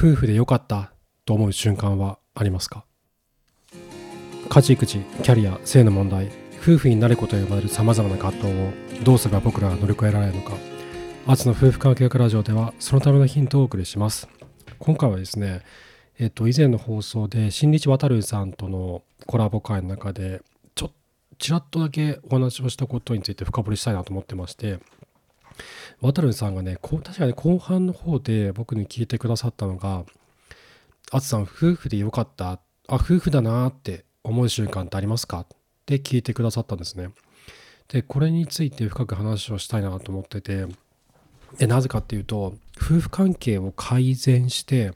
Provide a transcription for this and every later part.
夫婦で良かったと思う瞬間はありますか？家事育児キャリア性の問題夫婦になることと呼ばれるさまざまな葛藤をどうすれば僕らが乗り越えられるのか。アツの夫婦関係学ラジオではそのためのヒントをお送りします。今回はですねえっと以前の放送で新日渡るさんとのコラボ会の中でちょっちらっとだけお話をしたことについて深掘りしたいなと思ってまして渡るさんがねこ確かに後半の方で僕に聞いてくださったのが「あつさん夫婦でよかったあ夫婦だなって思う瞬間ってありますか?」って聞いてくださったんですね。でこれについて深く話をしたいなと思っててでなぜかっていうと夫婦関係を改善して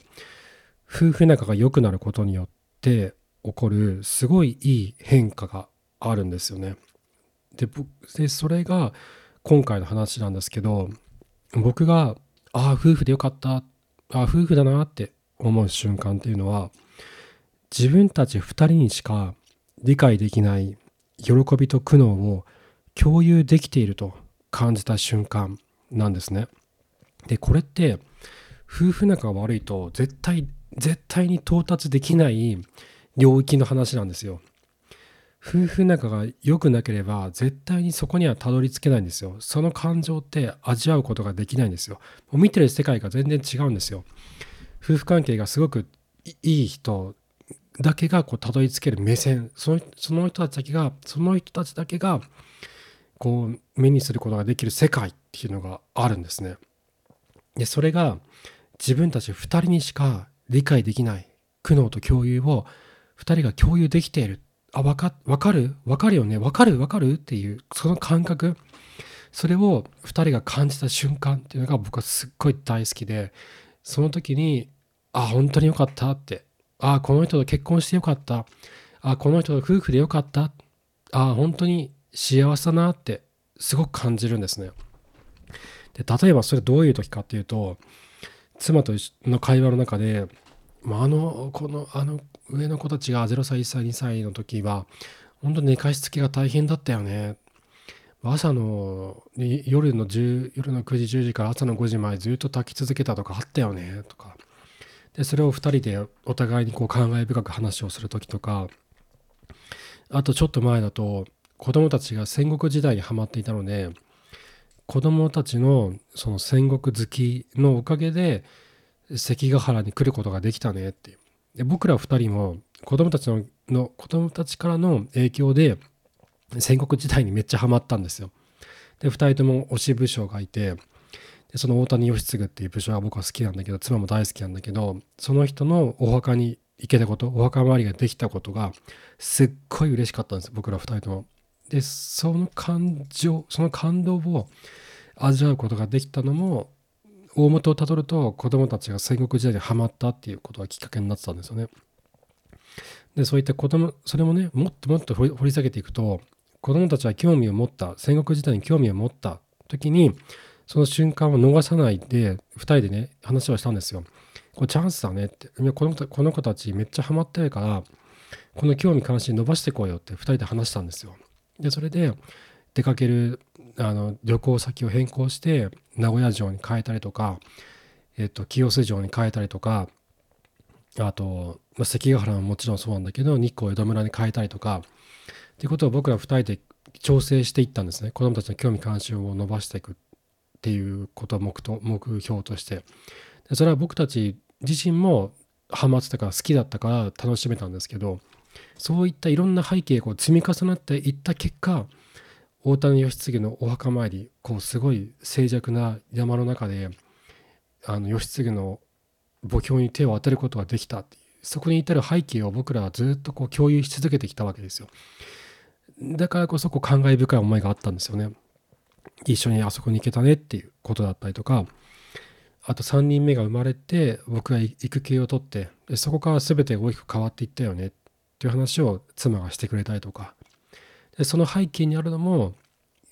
夫婦仲が良くなることによって起こるすごいいい変化があるんですよね。ででそれが今回の話なんですけど僕がああ夫婦でよかったああ夫婦だなって思う瞬間っていうのは自分たち2人にしか理解できない喜びと苦悩を共有できていると感じた瞬間なんですね。でこれって夫婦仲が悪いと絶対絶対に到達できない領域の話なんですよ。夫婦仲が良くなければ絶対にそこにはたどり着けないんですよ。その感情って味わうことができないんですよ。もう見てる世界が全然違うんですよ。夫婦関係がすごくいい人だけがこうたどり着ける目線そのその人たちだけがその人たちだけがこう目にすることができる世界っていうのがあるんですね。でそれが自分たち2人にしか理解できない苦悩と共有を2人が共有できているあ、わか、わかる？わかるよね。わかる？わかる？っていう、その感覚、それを2人が感じた瞬間っていうのが僕はすっごい大好きで、その時に、あ、本当によかったって、あ、この人と結婚してよかった、あ、この人と夫婦でよかった、あ、本当に幸せだなってすごく感じるんですね。で例えばそれどういう時かっていうと妻との会話の中でまあ、あのこのあの上の子たちが0歳1歳2歳の時は本当に寝かしつけが大変だったよね朝の夜の10夜の9時10時から朝の5時前ずっと炊き続けたとかあったよねとかでそれを2人でお互いにこう感慨深く話をする時とかあとちょっと前だと子供たちが戦国時代にはまっていたので子供たちのその戦国好きのおかげで関ヶ原に来ることができたねっていう。で僕ら2人も子供たちのの子供たちからの影響で戦国時代にめっちゃハマったんですよ。で2人とも推し武将がいてでその大谷義継っていう武将は僕は好きなんだけど妻も大好きなんだけどその人のお墓に行けたことお墓参りができたことがすっごい嬉しかったんです僕ら2人とも。でその感情その感動を味わうことができたのも大元をたどると子供たちが戦国時代にはまったっていうことがきっかけになってたんですよね。でそういった子供それもねもっともっと掘り下げていくと子供たちは興味を持った戦国時代に興味を持った時にその瞬間を逃さないで2人でね話をしたんですよ。これチャンスだねってこのこの子たちめっちゃハマってるからこの興味関心伸ばしていこうよって2人で話したんですよ。でそれで出かけるあの旅行先を変更して名古屋城に変えたりとか、えっと、清洲城に変えたりとかあと、まあ、関ヶ原ももちろんそうなんだけど日光江戸村に変えたりとかっていうことを僕ら2人で調整していったんですね。子どもたちの興味関心を伸ばしていくっていうことを目と目標として。でそれは僕たち自身もハマってたから好きだったから楽しめたんですけどそういったいろんな背景が積み重なっていった結果大谷義継のお墓参りこうすごい静寂な山の中であの義継の墓標に手を当てることができたっていうそこに至る背景を僕らはずっとこう共有し続けてきたわけですよ。だからこそこう感慨深い思いがあったんですよね。一緒にあそこに行けたねっていうことだったりとかあと3人目が生まれて僕が育休を取ってそこから全て大きく変わっていったよねっていう話を妻がしてくれたりとか。でその背景にあるのも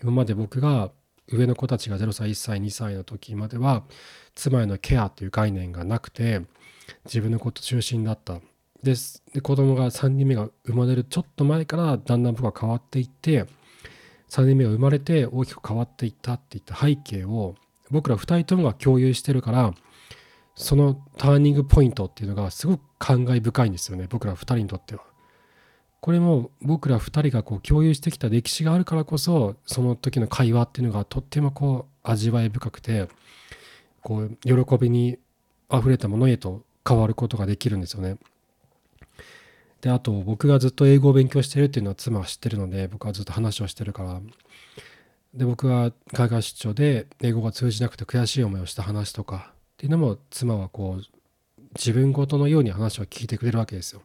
今まで僕が上の子たちが0歳1歳2歳の時までは妻へのケアっていう概念がなくて自分のこと中心だったでで子供が3人目が生まれるちょっと前からだんだん僕は変わっていって3人目が生まれて大きく変わっていったっていった背景を僕ら2人ともが共有してるからそのターニングポイントっていうのがすごく感慨深いんですよね僕ら2人にとっては。これも僕ら2人がこう共有してきた歴史があるからこそその時の会話っていうのがとってもこう味わい深くてこう喜びにあふれたものへと変わることができるんですよね。であと僕がずっと英語を勉強してるっていうのは妻は知ってるので僕はずっと話をしてるからで僕が海外出張で英語が通じなくて悔しい思いをした話とかっていうのも妻はこう自分ごとのように話を聞いてくれるわけですよ。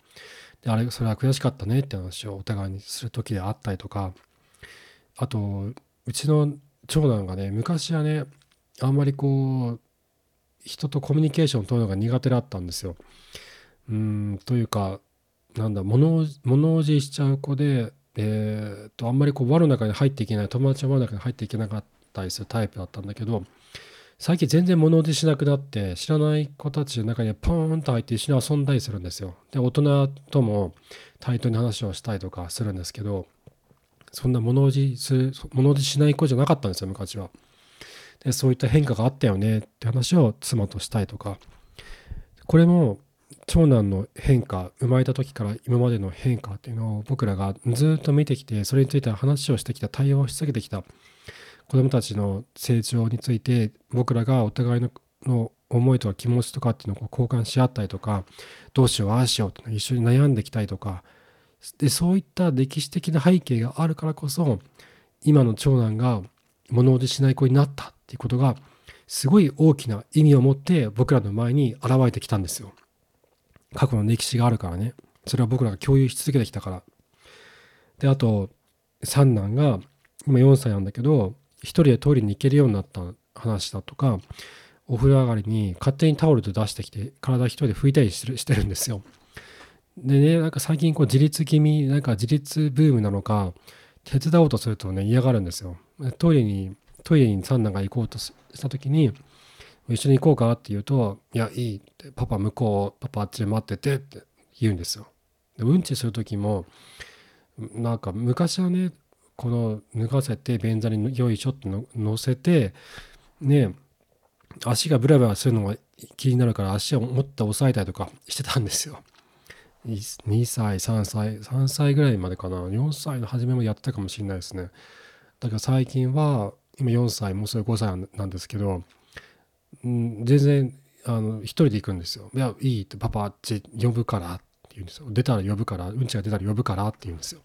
であれそれは悔しかったねって話をお互いにする時であったりとかあとうちの長男がね昔はねあんまりこう人とコミュニケーションを取るのが苦手だったんですよ。うんというかなんだ物物おじしちゃう子で、えー、とあんまりこう輪の中に入っていけない友達の輪の中に入っていけなかったりするタイプだったんだけど最近全然物おじしなくなって知らない子たちの中にポーンと入って一緒に遊んだりするんですよ。で大人とも対等に話をしたりとかするんですけどそんな物おじする物おじしない子じゃなかったんですよ昔は。でそういった変化があったよねって話を妻としたいとかこれも長男の変化生まれた時から今までの変化っていうのを僕らがずっと見てきてそれについて話をしてきた対応をし続けてきた子どもたちの成長について僕らがお互いのの思いとか気持ちとかっていうのを交換し合ったりとかどうしようああしようって一緒に悩んできたりとかでそういった歴史的な背景があるからこそ今の長男が物おじしない子になったっていうことがすごい大きな意味を持って僕らの前に現れてきたんですよ。過去の歴史があるからねそれは僕らが共有し続けてきたから。であと三男が今4歳なんだけど一人でトイレに行けるようになった話だとかお風呂上がりに勝手にタオルで出してきて体一人で拭いたりしてるんですよ。でねなんか最近こう自立気味なんか自立ブームなのか手伝おうとするとね嫌がるんですよ。トイレにトイレに三男が行こうとした時に一緒に行こうかって言うと「いやいい」って「パパ向こうパパあっちで待ってて」って言うんですよ。でうんちする時もなんか昔はねこの脱がせて便座によいしょって乗せてね足がブラブラするのが気になるから足を持って押さえたりとか してたんですよ。2歳3歳3歳ぐらいまでかな4歳の初めもやってたかもしれないですね。だから最近は今4歳もうすぐ5歳なんですけど、うん、全然あの一人で行くんですよ。いやいいってパパあっち呼ぶからって言うんですよ。出たら呼ぶからうんちが出たら呼ぶからって言うんですよ。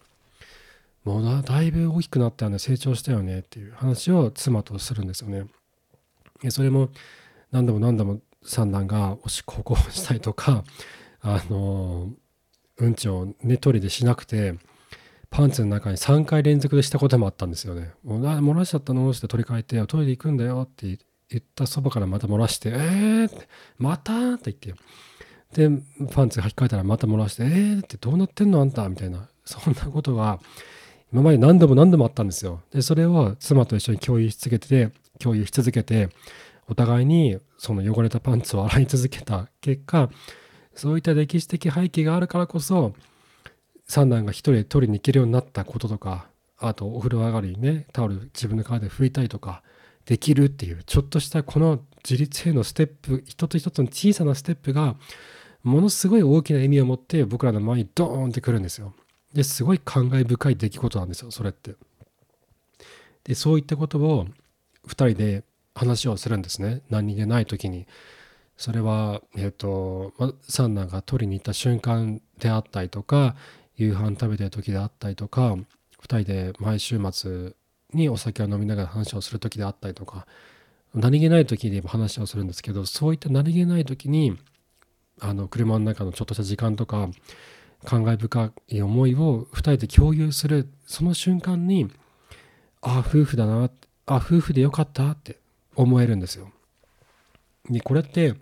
もうだいぶ大きくなったよね成長したよねっていう話を妻とするんですよね。それも何度も何度も三男がおしっこをしたりとか あのうんちをねトイレでしなくてパンツの中に3回連続でしたこともあったんですよね。もう漏らしちゃったのって取り替えてトイレ行くんだよって言ったそばからまた漏らして「えー!」って「また?」って言ってでパンツ履き替えたらまた漏らして「えー!」ってどうなってんのあんたみたいなそんなことが今まで何度も何度もあったんですよ。で、それを妻と一緒に共有し続けて、共有し続けて、お互いにその汚れたパンツを洗い続けた結果、そういった歴史的背景があるからこそ、三男が一人で取りに行けるようになったこととか、あとお風呂上がりにね、タオル自分の体で拭いたりとかできるっていう、ちょっとしたこの自立へのステップ、一つ一つの小さなステップが、ものすごい大きな意味を持って僕らの前にドーンってくるんですよ。ですごい感慨深い出来事なんですよそれって。でそういったことを2人で話をするんですね何気ない時に。それは、えっ、ー、と、ま、三男が取りに行った瞬間であったりとか夕飯食べてる時であったりとか2人で毎週末にお酒を飲みながら話をする時であったりとか何気ない時に話をするんですけどそういった何気ない時にあの車の中のちょっとした時間とか感慨深い思いを2人で共有するその瞬間にああ夫婦だなあ夫婦でよかったって思えるんですよ。でこれって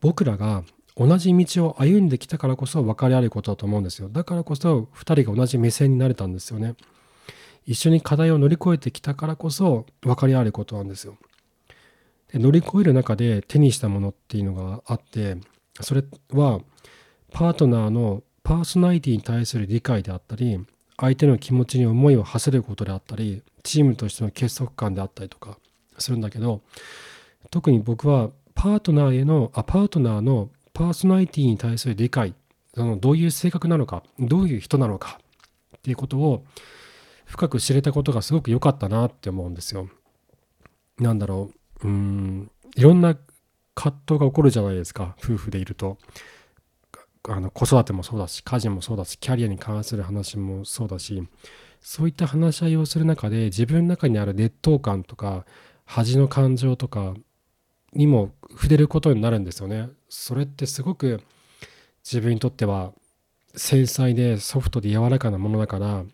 僕らが同じ道を歩んできたからこそ分かり合えることだと思うんですよ。だからこそ2人が同じ目線になれたんですよね。一緒に課題を乗り越えてきたからこそ分かり合えることなんですよ。で乗り越える中で手にしたものっていうのがあってそれはパートナーのパーソナリティに対する理解であったり相手の気持ちに思いを馳せることであったりチームとしての結束感であったりとかするんだけど特に僕はパートナーへのあパートナーのパーソナリティに対する理解そのどういう性格なのかどういう人なのかっていうことを深く知れたことがすごく良かったなって思うんですよ。なんだろううんいろんな葛藤が起こるじゃないですか夫婦でいると。あの子育てもそうだし家事もそうだしキャリアに関する話もそうだしそういった話し合いをする中で自分の中にある劣等感とか恥の感情とかにも触れることになるんですよね。それってすごく自分にとっては繊細でソフトで柔らかなものだから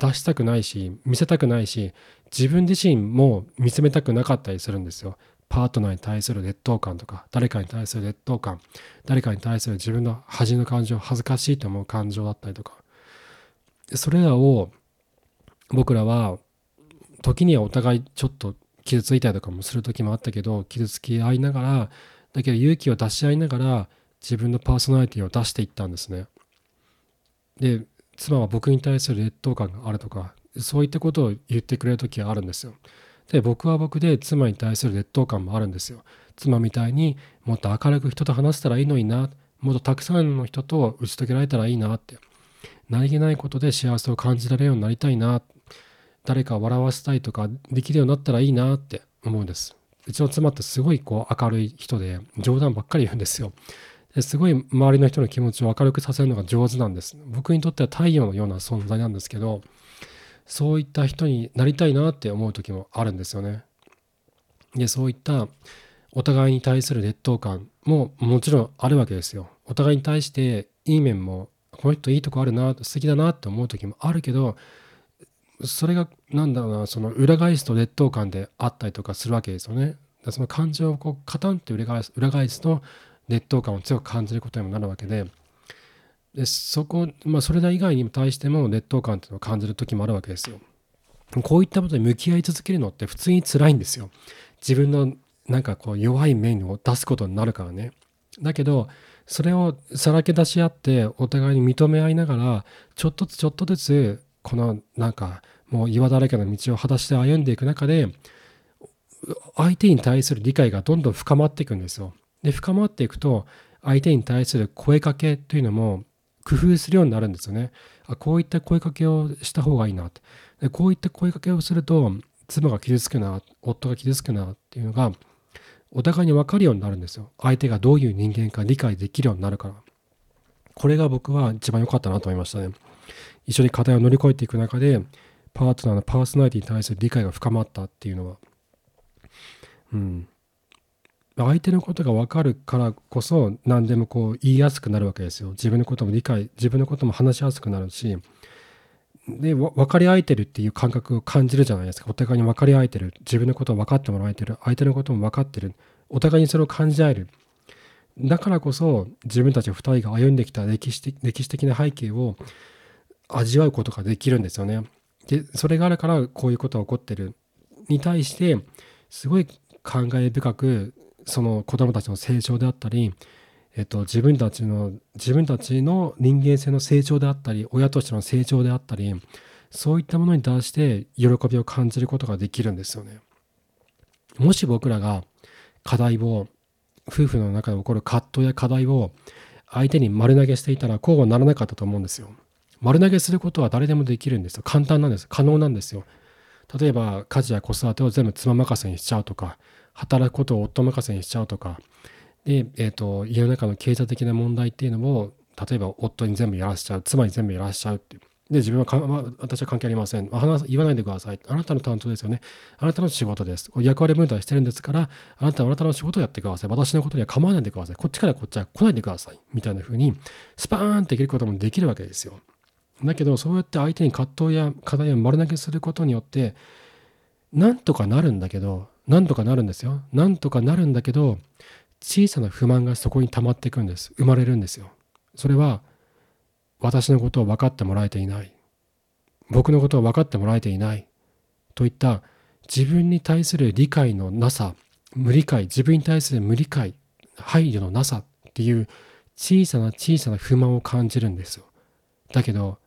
出したくないし見せたくないし自分自身も見つめたくなかったりするんですよ。パートナーに対する劣等感とか誰かに対する劣等感誰かに対する自分の恥の感情恥ずかしいと思う感情だったりとかそれらを僕らは時にはお互いちょっと傷ついたりとかもする時もあったけど傷つき合いながらだけど勇気を出し合いながら自分のパーソナリティを出していったんですね。で妻は僕に対する劣等感があるとかそういったことを言ってくれる時はあるんですよ。で僕は僕で妻に対する劣等感もあるんですよ。妻みたいにもっと明るく人と話せたらいいのになもっとたくさんの人と打ち解けられたらいいなって何気ないことで幸せを感じられるようになりたいな誰かを笑わせたいとかできるようになったらいいなって思うんです。うちの妻ってすごいこう明るい人で冗談ばっかり言うんですよ。ですごい周りの人の気持ちを明るくさせるのが上手なんです。僕にとっては太陽のような存在なんですけどそういった人になりたいなって思う時もあるんですよね。でそういったお互いに対する劣等感ももちろんあるわけですよ。お互いに対していい面もこの人いいとこあるな素敵だなって思う時もあるけどそれがなんだろうなその裏返すと劣等感であったりとかするわけですよね。その感情をこうカタンって裏返す裏返すと劣等感を強く感じることにもなるわけででそこ、まあ、それら以外に対しても劣等感っていうのを感じる時もあるわけですよ。こういったことに向き合い続けるのって普通に辛いんですよ。自分のなんかこう弱い面を出すことになるからね。だけどそれをさらけ出し合ってお互いに認め合いながらちょっとずつちょっとずつこのなんかもう岩だらけの道を裸足で歩んでいく中で相手に対する理解がどんどん深まっていくんですよ。で深まっていくと相手に対する声かけというのも工夫するようになるんですよね。あこういった声かけをした方がいいなってでこういった声かけをすると妻が傷つくな夫が傷つくなっていうのがお互いに分かるようになるんですよ。相手がどういう人間か理解できるようになるから。これが僕は一番良かったなと思いましたね。一緒に課題を乗り越えていく中でパートナーのパーソナリティに対する理解が深まったっていうのは、うん、相手のことが分かるからこそ何でもこう言いやすくなるわけですよ。自分のことも理解自分のことも話しやすくなるし。で分かり合えてるっていう感覚を感じるじゃないですか。お互いに分かり合えてる。自分のことを分かってもらえてる。相手のことも分かってる。お互いにそれを感じ合える。だからこそ自分たち2人が歩んできた歴史的歴史的な背景を味わうことができるんですよね。でそれがあるからこういうことが起こってる。に対してすごい考え深くその子どもたちの成長であったり、えっと、自分たちの自分たちの人間性の成長であったり親としての成長であったりそういったものに対して喜びを感じることができるんですよね。もし僕らが課題を夫婦の中で起こる葛藤や課題を相手に丸投げしていたらこうはならなかったと思うんですよ。丸投げすることは誰でもできるんですよ。簡単なんです。可能なんですよ。例えば家事や子育てを全部妻任せにしちゃうとか働くことを夫任せにしちゃうとか。で、えーと、家の中の経済的な問題っていうのも例えば夫に全部やらしちゃう妻に全部やらしちゃうっていう。で自分はか、まあ、私は関係ありません。話言わないでください。あなたの担当ですよね。あなたの仕事です。役割分担してるんですからあなたはあなたの仕事をやってください。私のことには構わないでください。こっちからこっちは来ないでください。みたいな風にスパーンって切ることもできるわけですよ。だけどそうやって相手に葛藤や課題を丸投げすることによってなんとかなるんだけどなんとかなるんですよ。なんとかなるんだけど、小さな不満がそこに溜まっていくんです。生まれるんですよ。それは、私のことを分かってもらえていない。僕のことを分かってもらえていない。といった自分に対する理解のなさ、無理解、自分に対する無理解、配慮のなさっていう小さな小さな不満を感じるんですよ。だけど、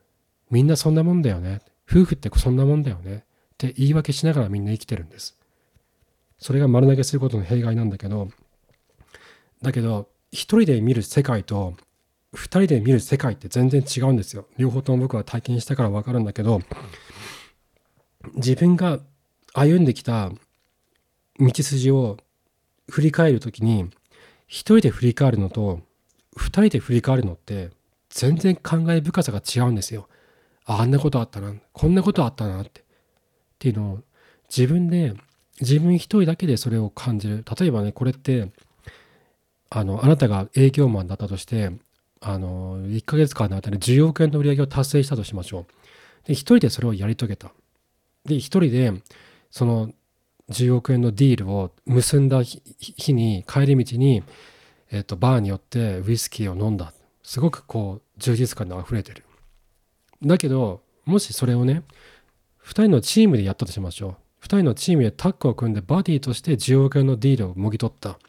みんなそんなもんだよね。夫婦ってそんなもんだよね。って言い訳しながらみんな生きてるんです。それが丸投げすることの弊害なんだけどだけど一人で見る世界と二人で見る世界って全然違うんですよ両方とも僕は体験したから分かるんだけど自分が歩んできた道筋を振り返る時に一人で振り返るのと二人で振り返るのって全然感慨深さが違うんですよ。あんなことあったなこんなことあったなってっていうのを自分で自分一人だけでそれを感じる。例えばねこれってあのあなたが営業マンだったとしてあの1ヶ月間の間に10億円の売り上げを達成したとしましょう。で一人でそれをやり遂げた。で一人でその10億円のディールを結んだ日に帰り道に、えー、とバーによってウイスキーを飲んだ。すごくこう充実感で溢れてる。だけどもしそれをね2人のチームでやったとしましょう。2人のチームでタッグを組んでバディとして10億円のディールをもぎ取った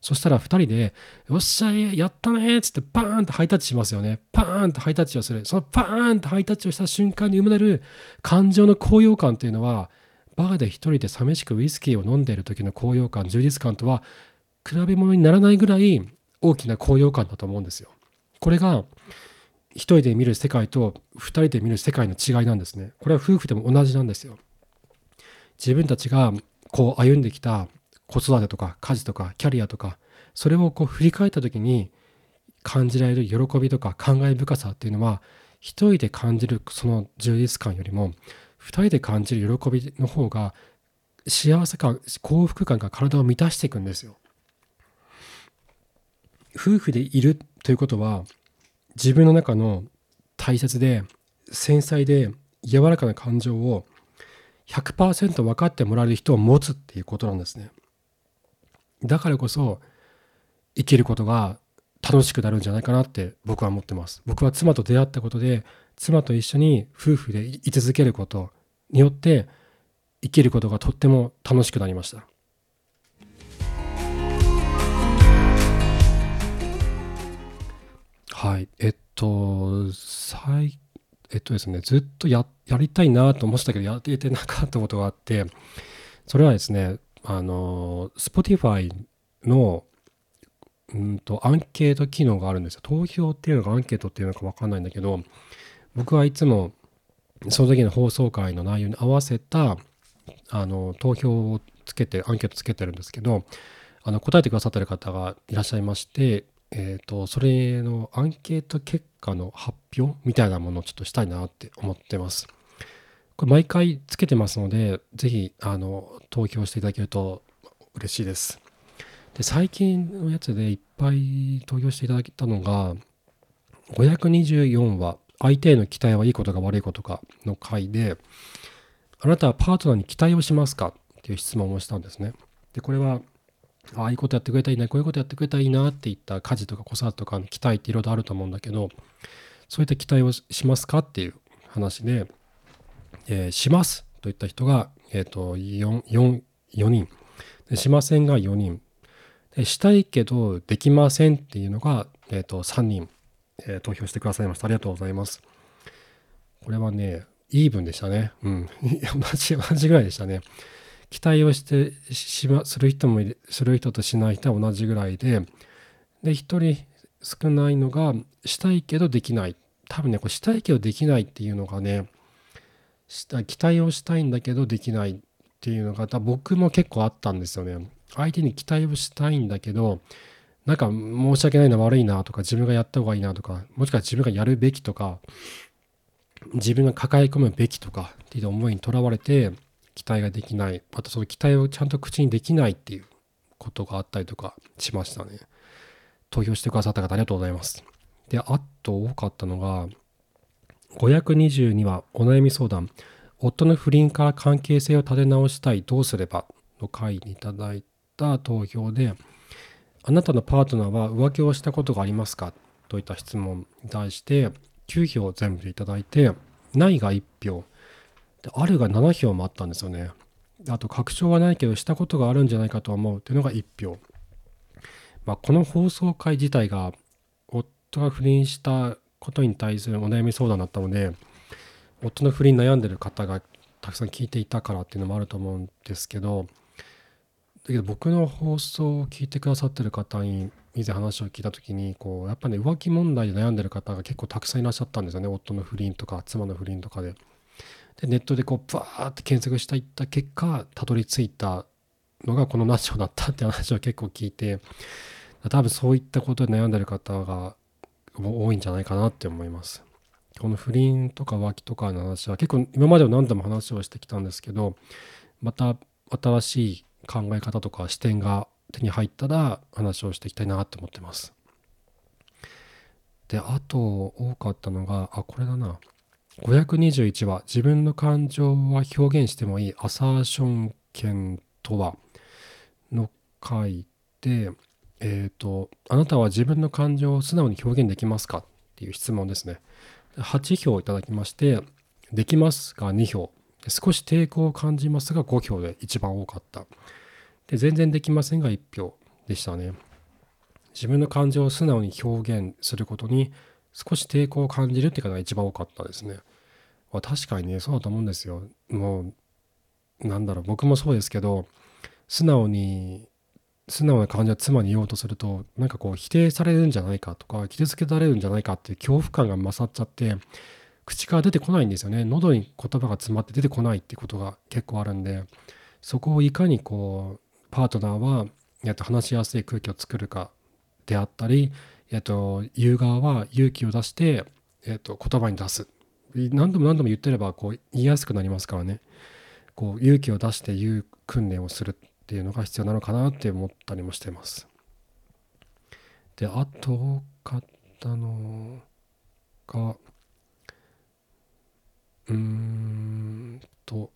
そしたら2人で「よっしゃやったね」っつってバーンとハイタッチしますよねパーンとハイタッチをするそのパーンとハイタッチをした瞬間に生まれる感情の高揚感というのはバーで一人で寂しくウイスキーを飲んでいる時の高揚感充実感とは比べ物にならないぐらい大きな高揚感だと思うんですよ。これが一人で見る世界と二人で見る世界の違いなんですね。これは夫婦でも同じなんですよ。自分たちがこう歩んできた子育てとか家事とかキャリアとかそれをこう振り返った時に感じられる喜びとか感慨深さっていうのは一人で感じるその充実感よりも2人で感じる喜びの方が幸せ感幸福感が体を満たしていくんですよ。夫婦でいるということは自分の中の大切で繊細で柔らかな感情を100%分かってもらえる人を持つっていうことなんですね。だからこそ生きることが楽しくなるんじゃないかなって僕は思ってます。僕は妻と出会ったことで妻と一緒に夫婦で居続けることによって生きることがとっても楽しくなりました。はい、えっと、最えっとですね、ずっとやりたいなと思ってたけど、やれててなかったことがあって、それはですね、あの、Spotify のうんとアンケート機能があるんですよ。投票っていうのがアンケートっていうのか分かんないんだけど、僕はいつもその時の放送回の内容に合わせたあの投票をつけてアンケートつけてるんですけどあの答えてくださってる方がいらっしゃいまして、えーと、それのアンケート結果の発表みたいなものをちょっとしたいなって思ってます。これ毎回つけてますので、ぜひあの投票していただけると嬉しいです。で最近のやつでいっぱい投票していただけたのが524話相手への期待はいいことか悪いことかの回で、あなたはパートナーに期待をしますかっていう質問をしたんですね。で、これは、ああいうことやってくれたらいいな、こういうことやってくれたらいいなっていった家事とか子育てとかの期待っていろいろあると思うんだけど、そういった期待をしますかっていう話で、えー、しますといった人が、えーと、4, 4, 4人で、しませんが4人で、したいけどできませんっていうのが、えーと3人えー、投票してくださいました。ありがとうございます。これはね、イーブンでしたね。うん。同じ、同じぐらいでしたね。期待をしてしまする人もする人としない人は同じぐらいで、で、1人少ないのが、したいけどできない。多分ね、これしたいけどできないっていうのがね、した期待をしたいんだけどできないっていうのが僕も結構あったんですよね。相手に期待をしたいんだけど、なんか申し訳ないな悪いなとか自分がやった方がいいなとかもしくは自分がやるべきとか自分が抱え込むべきとかっていう思いにとらわれて期待ができない。またその期待をちゃんと口にできないっていうことがあったりとかしましたね。投票してくださった方ありがとうございます。であと多かったのが522はお悩み相談。夫の不倫から関係性を立て直したいどうすればの回にいただいた投票であなたのパートナーは浮気をしたことがありますか？といった質問に対して9票全部でいただいて、ないが1票、であるが7票もあったんですよね。あと、確証はないけど、したことがあるんじゃないかと思うというのが1票。まあ、この放送回自体が、夫が不倫したことに対するお悩み相談だったので、夫の不倫悩んでる方がたくさん聞いていたからっていうのもあると思うんですけど、だけど僕の放送を聞いてくださってる方に以前話を聞いた時にこうやっぱね浮気問題で悩んでる方が結構たくさんいらっしゃったんですよね夫の不倫とか妻の不倫とかで。でネットでこうバーって検索していった結果たどり着いたのがこのナチョだったって話を結構聞いて多分そういったことで悩んでる方が多いんじゃないかなって思います。この不倫とか浮気とかの話は結構今までは何度も話をしてきたんですけどまた新しい考え方とか視点が手に入ったら話をしていきたいなって思ってます。であと多かったのがあこれだな521は自分の感情は表現してもいいアサーション権とはの回でえ、ー、とあなたは自分の感情を素直に表現できますかっていう質問ですね。8票いただきましてできますが2票。少し抵抗を感じますが5票で一番多かった。で全然できませんが1票でしたね。自分の感情を素直に表現することに少し抵抗を感じるって方が一番多かったですね。まあ、確かにね、そうだと思うんですよ。もう、なんだろう、僕もそうですけど、素直に、素直な感じは妻に言おうとすると、なんかこう、否定されるんじゃないかとか、傷つけられるんじゃないかっていう恐怖感が勝っちゃって、口から出てこないんですよね。喉に言葉が詰まって出てこないってことが結構あるんで、そこをいかにこう、パートナーは、やっと話しやすい空気を作るかであったり、えっと、言う側は勇気を出して、えっと、言葉に出す。何度も何度も言ってればこう言いやすくなりますからね。こう勇気を出して言う訓練をするっていうのが必要なのかなって思ったりもしてます。で、あと多かったのが、うーんと、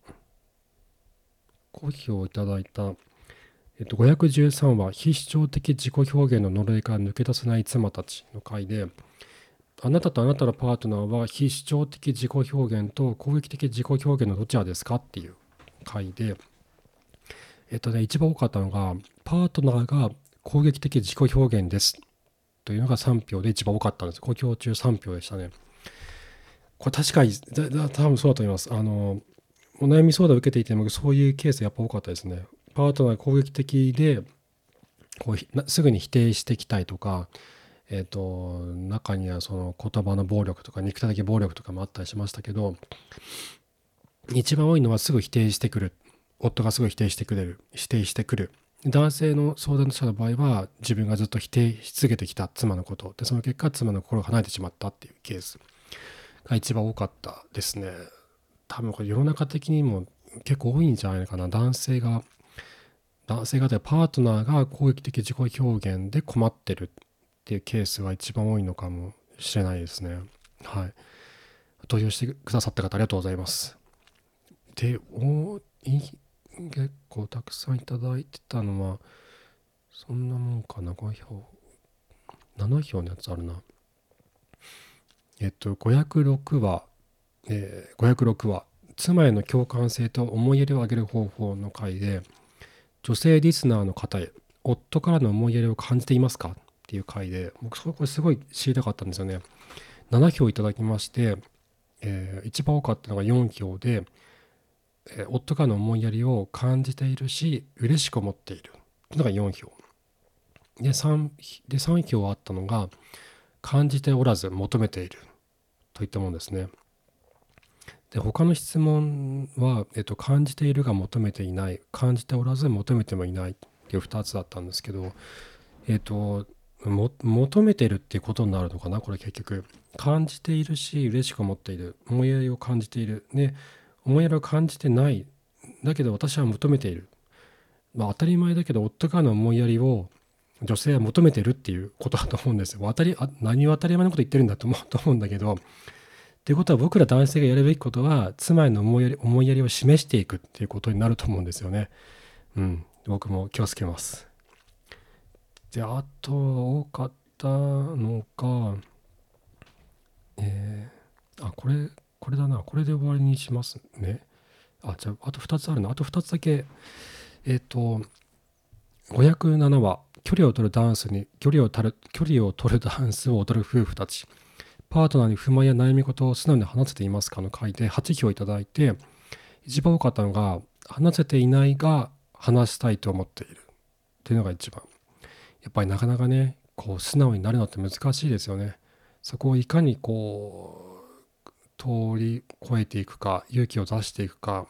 好評いただいた、えっと、513は非主張的自己表現の呪いから抜け出せない妻たちの回で、あなたとあなたのパートナーは非主張的自己表現と攻撃的自己表現のどちらですかっていう回で、えっとね、一番多かったのが、パートナーが攻撃的自己表現ですというのが3票で一番多かったんです。5票中3票でしたね。これ確かに、多分そうだと思います。あの、お悩み相談を受けていても、そういうケースやっぱ多かったですね。パートナー攻撃的でこうすぐに否定してきたいとか、えーと、中にはその言葉の暴力とか肉体的暴力とかもあったりしましたけど一番多いのはすぐ否定してくる。夫がすぐ否定してくれる。否定してくる。男性の相談者の場合は自分がずっと否定し続けてきた。妻のこと。でその結果妻の心が離れてしまったっていうケース。が一番多かったですね。多分これ世の中的にも結構多いんじゃないかな。男性が男性方やパートナーが攻撃的自己表現で困ってるっていうケースが一番多いのかもしれないですね。はい。投票してくださった方ありがとうございます。で、おい結構たくさんいただいてたのは、そんなもんかな、5票。7票のやつあるな。えっと、506は、えー、506は、妻への共感性と思いやりを上げる方法の回で、女性リスナーの方へ夫からの思いやりを感じていますか？っていう回で僕これすごい知りたかったんですよね。7票いただきまして、えー、一番多かったのが4票で、えー、夫からの思いやりを感じているし嬉しく思っている。っていうのが4票。で 3, で3票あったのが感じておらず求めているといったものですね。で他の質問は、えっと、感じているが求めていない感じておらず求めてもいないっていう2つだったんですけどえっと求めてるっていうことになるのかなこれ結局。感じているし嬉しく思っている。思いやりを感じている。ね。思いやりを感じてない。だけど私は求めている。まあ当たり前だけど夫からの思いやりを女性は求めてるっていうことだと思うんですよ。当たりあ何を当たり前のこと言ってるんだと思うと思うんだけどっていうことは僕ら男性がやるべきことは妻への思いやり思いやりを示していくっていうことになると思うんですよね。うん、僕も気をつけます。であと多かったのがえー、あこれこれだな。これで終わりにしますね。あじゃああと2つあるな。あと2つだけ。えっ、ー、と507は距離を取るダンスに距離を取る距離を取るダンスを踊る夫婦たち。パートナーに不満や悩み事を素直に話せていますかの回で8票いただいて、一番多かったのが、話せていないが話したいと思っているっていうのが一番。やっぱりなかなかね、こう素直になるのって難しいですよね。そこをいかにこう通り越えていくか勇気を出していくか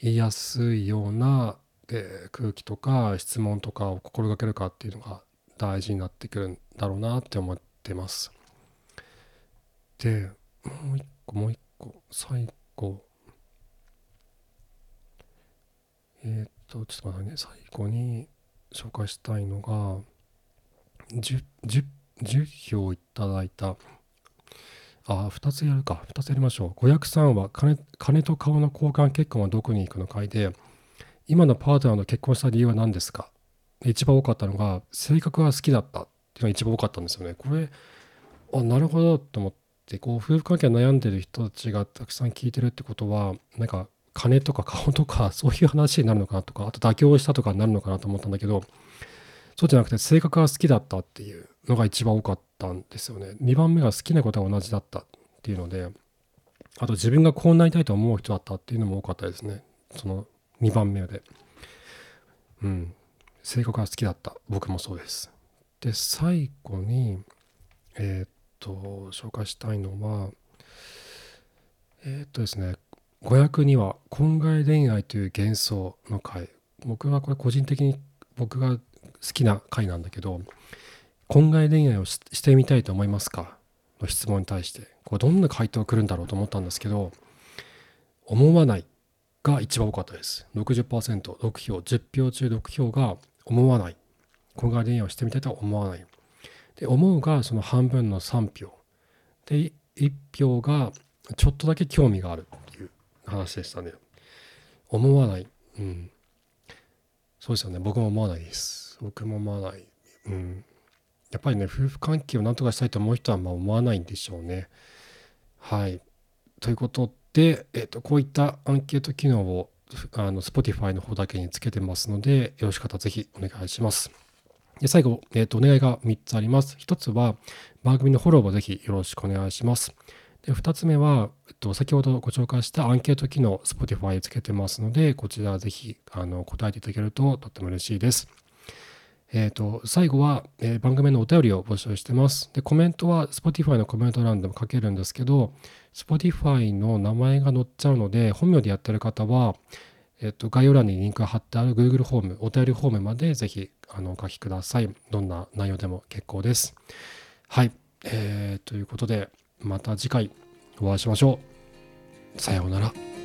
言いやすいような、えー、空気とか質問とかを心がけるかっていうのが大事になってくるんだろうなって思ってます。でもう一個もう一個最後。えっ、とちょっと待ってね。最後に紹介したいのが 10, 10, 10票いただいた。あ2つやるか。2つやりましょう。503は金金と顔の交換結婚はどこに行くの回で今のパートナーと結婚した理由は何ですか？一番多かったのが性格が好きだったっていうのが一番多かったんですよね。これあなるほどと思って。でこう夫婦関係悩んでる人たちがたくさん聞いてるってことはなんか金とか顔とか そういう話になるのかなとかあと妥協したとかになるのかなと思ったんだけどそうじゃなくて性格が好きだったっていうのが一番多かったんですよね。2番目が好きなことが同じだったっていうのであと自分がこうなりたいと思う人だったっていうのも多かったですね。その2番目で。うん。性格が好きだった。僕もそうです。で最後にえー、っと紹介したいのはえ、っとですね502は「婚外恋愛という幻想」の回。僕はこれ個人的に僕が好きな回なんだけど婚外恋愛をしてみたいと思いますか？の質問に対して。これどんな回答が来るんだろうと思ったんですけど思わないが一番多かったです。60%6 票10票中6票が思わない。婚外恋愛をしてみたいとは思わない。で思うがその半分の3票。で1票がちょっとだけ興味があるっていう話でしたね。思わない。うん。そうですよね。僕も思わないです。僕も思わない。うん。やっぱりね夫婦関係を何とかしたいと思う人はまあ思わないんでしょうね。はい。ということで、えー、とこういったアンケート機能をあの Spotify の方だけにつけてますのでよろしかったらぜひお願いします。で最後、えー、とお願いが3つあります。1つは番組のフォローをぜひよろしくお願いします。で2つ目は、えっと、先ほどご紹介したアンケート機能 Spotify につけてますので、こちらぜひあの答えていただけるととっても嬉しいです。え、ー、と、最後は、えー、番組のお便りを募集してます。で、コメントは Spotify のコメント欄でも書けるんですけど、Spotify の名前が載っちゃうので、本名でやってる方は、えっ、と、概要欄にリンクが貼ってある Google フォーム、お便りフォームまでぜひあのお書きください。どんな内容でも結構です。はい。えー、ということで、また次回お会いしましょう。さようなら。